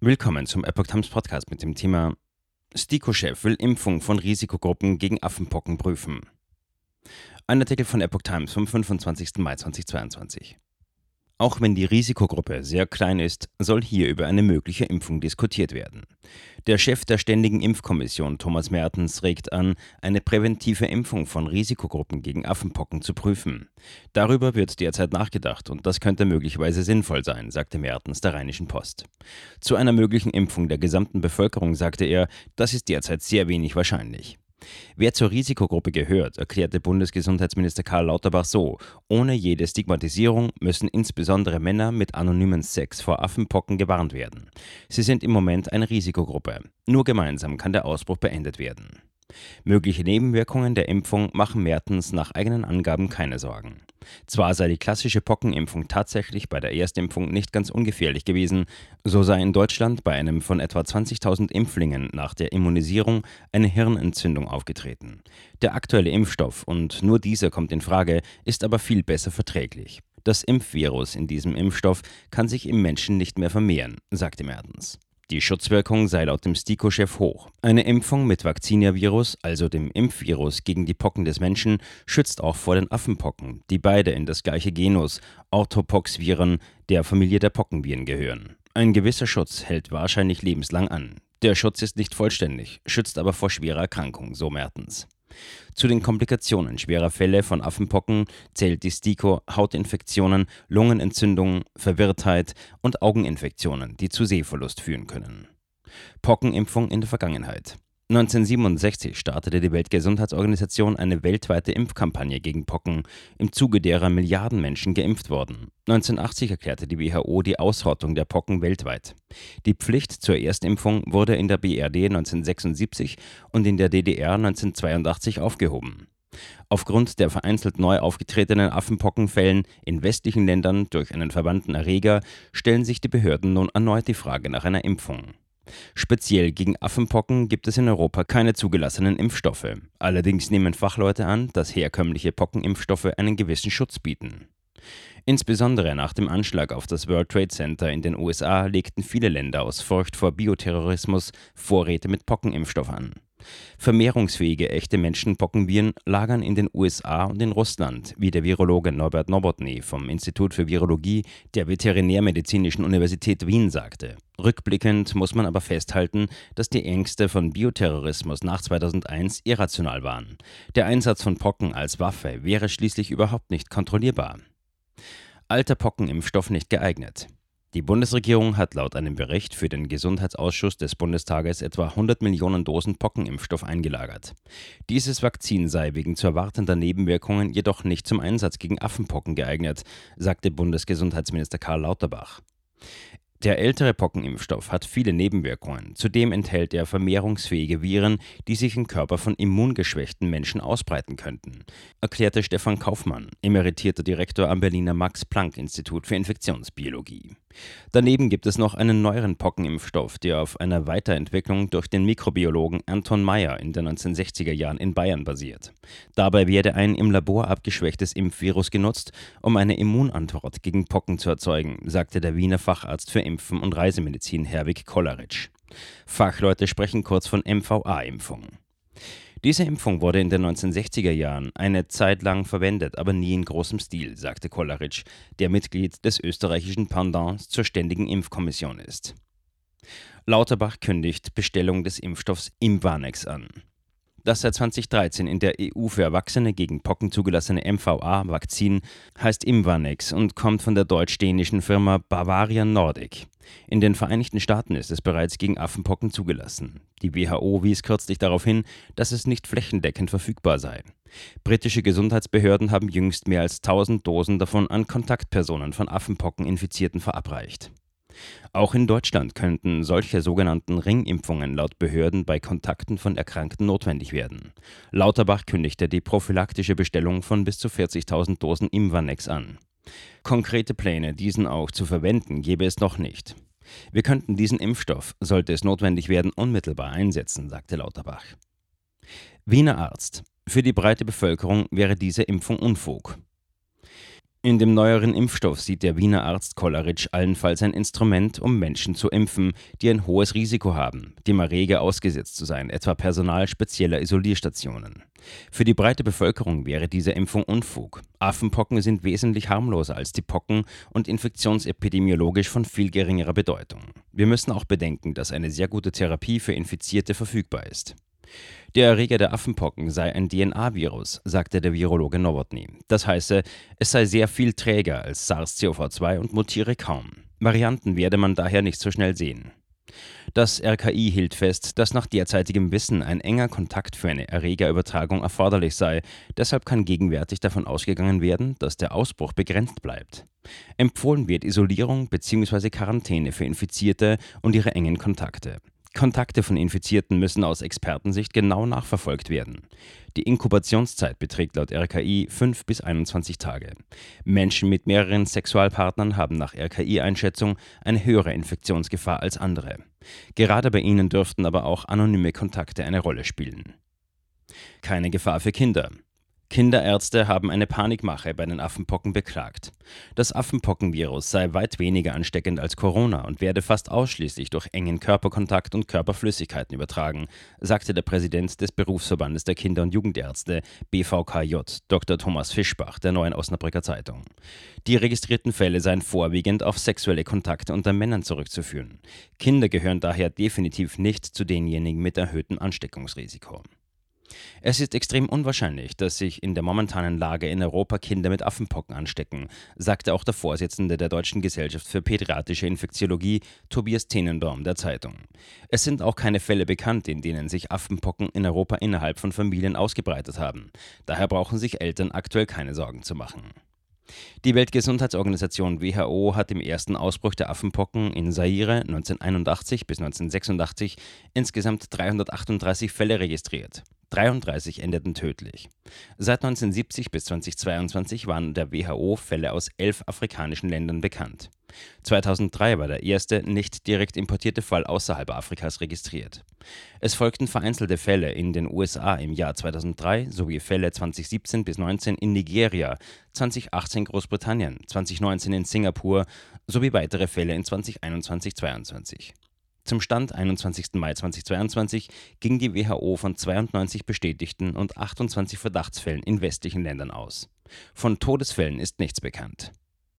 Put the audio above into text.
Willkommen zum Epoch Times Podcast mit dem Thema STIKO-Chef will Impfung von Risikogruppen gegen Affenpocken prüfen. Ein Artikel von Epoch Times vom 25. Mai 2022. Auch wenn die Risikogruppe sehr klein ist, soll hier über eine mögliche Impfung diskutiert werden. Der Chef der Ständigen Impfkommission Thomas Mertens regt an, eine präventive Impfung von Risikogruppen gegen Affenpocken zu prüfen. Darüber wird derzeit nachgedacht und das könnte möglicherweise sinnvoll sein, sagte Mertens der Rheinischen Post. Zu einer möglichen Impfung der gesamten Bevölkerung sagte er, das ist derzeit sehr wenig wahrscheinlich. Wer zur Risikogruppe gehört, erklärte Bundesgesundheitsminister Karl Lauterbach so: Ohne jede Stigmatisierung müssen insbesondere Männer mit anonymen Sex vor Affenpocken gewarnt werden. Sie sind im Moment eine Risikogruppe. Nur gemeinsam kann der Ausbruch beendet werden. Mögliche Nebenwirkungen der Impfung machen Mertens nach eigenen Angaben keine Sorgen. Zwar sei die klassische Pockenimpfung tatsächlich bei der Erstimpfung nicht ganz ungefährlich gewesen, so sei in Deutschland bei einem von etwa 20.000 Impflingen nach der Immunisierung eine Hirnentzündung aufgetreten. Der aktuelle Impfstoff, und nur dieser kommt in Frage, ist aber viel besser verträglich. Das Impfvirus in diesem Impfstoff kann sich im Menschen nicht mehr vermehren, sagte Mertens. Die Schutzwirkung sei laut dem STIKO-Chef hoch. Eine Impfung mit Vaccinia-Virus, also dem Impfvirus gegen die Pocken des Menschen, schützt auch vor den Affenpocken, die beide in das gleiche Genus Orthopoxviren der Familie der Pockenviren gehören. Ein gewisser Schutz hält wahrscheinlich lebenslang an. Der Schutz ist nicht vollständig, schützt aber vor schwerer Erkrankung, so Mertens. Zu den Komplikationen schwerer Fälle von Affenpocken zählt die STIKO Hautinfektionen, Lungenentzündungen, Verwirrtheit und Augeninfektionen, die zu Sehverlust führen können. Pockenimpfung in der Vergangenheit. 1967 startete die Weltgesundheitsorganisation eine weltweite Impfkampagne gegen Pocken, im Zuge derer Milliarden Menschen geimpft wurden. 1980 erklärte die WHO die Ausrottung der Pocken weltweit. Die Pflicht zur Erstimpfung wurde in der BRD 1976 und in der DDR 1982 aufgehoben. Aufgrund der vereinzelt neu aufgetretenen Affenpockenfällen in westlichen Ländern durch einen verwandten Erreger stellen sich die Behörden nun erneut die Frage nach einer Impfung. Speziell gegen Affenpocken gibt es in Europa keine zugelassenen Impfstoffe. Allerdings nehmen Fachleute an, dass herkömmliche Pockenimpfstoffe einen gewissen Schutz bieten. Insbesondere nach dem Anschlag auf das World Trade Center in den USA legten viele Länder aus Furcht vor Bioterrorismus Vorräte mit Pockenimpfstoff an. Vermehrungsfähige echte Menschenpockenviren lagern in den USA und in Russland, wie der Virologe Norbert Nowotny vom Institut für Virologie der Veterinärmedizinischen Universität Wien sagte. Rückblickend muss man aber festhalten, dass die Ängste von Bioterrorismus nach 2001 irrational waren. Der Einsatz von Pocken als Waffe wäre schließlich überhaupt nicht kontrollierbar. Alter Pockenimpfstoff nicht geeignet. Die Bundesregierung hat laut einem Bericht für den Gesundheitsausschuss des Bundestages etwa 100 Millionen Dosen Pockenimpfstoff eingelagert. Dieses Vakzin sei wegen zu erwartender Nebenwirkungen jedoch nicht zum Einsatz gegen Affenpocken geeignet, sagte Bundesgesundheitsminister Karl Lauterbach. Der ältere Pockenimpfstoff hat viele Nebenwirkungen. Zudem enthält er vermehrungsfähige Viren, die sich im Körper von immungeschwächten Menschen ausbreiten könnten, erklärte Stefan Kaufmann, emeritierter Direktor am Berliner Max-Planck-Institut für Infektionsbiologie. Daneben gibt es noch einen neueren Pockenimpfstoff, der auf einer Weiterentwicklung durch den Mikrobiologen Anton Meyer in den 1960er Jahren in Bayern basiert. Dabei werde ein im Labor abgeschwächtes Impfvirus genutzt, um eine Immunantwort gegen Pocken zu erzeugen, sagte der Wiener Facharzt für Impfen und Reisemedizin Herwig Kolleritsch. Fachleute sprechen kurz von MVA-Impfung. Diese Impfung wurde in den 1960er Jahren eine Zeit lang verwendet, aber nie in großem Stil, sagte Kolleritsch, der Mitglied des österreichischen Pendants zur Ständigen Impfkommission ist. Lauterbach kündigt Bestellung des Impfstoffs Imvanex an. Das seit 2013 in der EU für Erwachsene gegen Pocken zugelassene MVA-Vakzin heißt Imvanex und kommt von der deutsch-dänischen Firma Bavarian Nordic. In den Vereinigten Staaten ist es bereits gegen Affenpocken zugelassen. Die WHO wies kürzlich darauf hin, dass es nicht flächendeckend verfügbar sei. Britische Gesundheitsbehörden haben jüngst mehr als 1000 Dosen davon an Kontaktpersonen von Affenpocken-Infizierten verabreicht. Auch in Deutschland könnten solche sogenannten Ringimpfungen laut Behörden bei Kontakten von Erkrankten notwendig werden. Lauterbach kündigte die prophylaktische Bestellung von bis zu 40.000 Dosen Imvanex an. Konkrete Pläne, diesen auch zu verwenden, gäbe es noch nicht. Wir könnten diesen Impfstoff, sollte es notwendig werden, unmittelbar einsetzen, sagte Lauterbach. Wiener Arzt. Für die breite Bevölkerung wäre diese Impfung Unfug. In dem neueren Impfstoff sieht der Wiener Arzt Kolleritsch allenfalls ein Instrument, um Menschen zu impfen, die ein hohes Risiko haben, dem Erreger ausgesetzt zu sein, etwa Personal spezieller Isolierstationen. Für die breite Bevölkerung wäre diese Impfung Unfug. Affenpocken sind wesentlich harmloser als die Pocken und infektionsepidemiologisch von viel geringerer Bedeutung. Wir müssen auch bedenken, dass eine sehr gute Therapie für Infizierte verfügbar ist. Der Erreger der Affenpocken sei ein DNA-Virus, sagte der Virologe Nowotny. Das heiße, es sei sehr viel träger als SARS-CoV-2 und mutiere kaum. Varianten werde man daher nicht so schnell sehen. Das RKI hielt fest, dass nach derzeitigem Wissen ein enger Kontakt für eine Erregerübertragung erforderlich sei. Deshalb kann gegenwärtig davon ausgegangen werden, dass der Ausbruch begrenzt bleibt. Empfohlen wird Isolierung bzw. Quarantäne für Infizierte und ihre engen Kontakte. Kontakte von Infizierten müssen aus Expertensicht genau nachverfolgt werden. Die Inkubationszeit beträgt laut RKI 5 bis 21 Tage. Menschen mit mehreren Sexualpartnern haben nach RKI-Einschätzung eine höhere Infektionsgefahr als andere. Gerade bei ihnen dürften aber auch anonyme Kontakte eine Rolle spielen. Keine Gefahr für Kinder. Kinderärzte haben eine Panikmache bei den Affenpocken beklagt. Das Affenpockenvirus sei weit weniger ansteckend als Corona und werde fast ausschließlich durch engen Körperkontakt und Körperflüssigkeiten übertragen, sagte der Präsident des Berufsverbandes der Kinder- und Jugendärzte BVKJ, Dr. Thomas Fischbach, der Neuen Osnabrücker Zeitung. Die registrierten Fälle seien vorwiegend auf sexuelle Kontakte unter Männern zurückzuführen. Kinder gehören daher definitiv nicht zu denjenigen mit erhöhtem Ansteckungsrisiko. Es ist extrem unwahrscheinlich, dass sich in der momentanen Lage in Europa Kinder mit Affenpocken anstecken, sagte auch der Vorsitzende der Deutschen Gesellschaft für Pädiatrische Infektiologie, Tobias Tenenbaum, der Zeitung. Es sind auch keine Fälle bekannt, in denen sich Affenpocken in Europa innerhalb von Familien ausgebreitet haben. Daher brauchen sich Eltern aktuell keine Sorgen zu machen. Die Weltgesundheitsorganisation WHO hat im ersten Ausbruch der Affenpocken in Zaire 1981 bis 1986 insgesamt 338 Fälle registriert. 33 endeten tödlich. Seit 1970 bis 2022 waren der WHO Fälle aus elf afrikanischen Ländern bekannt. 2003 war der erste nicht direkt importierte Fall außerhalb Afrikas registriert. Es folgten vereinzelte Fälle in den USA im Jahr 2003 sowie Fälle 2017 bis 2019 in Nigeria, 2018 Großbritannien, 2019 in Singapur sowie weitere Fälle in 2021-22. Zum Stand 21. Mai 2022 ging die WHO von 92 bestätigten und 28 Verdachtsfällen in westlichen Ländern aus. Von Todesfällen ist nichts bekannt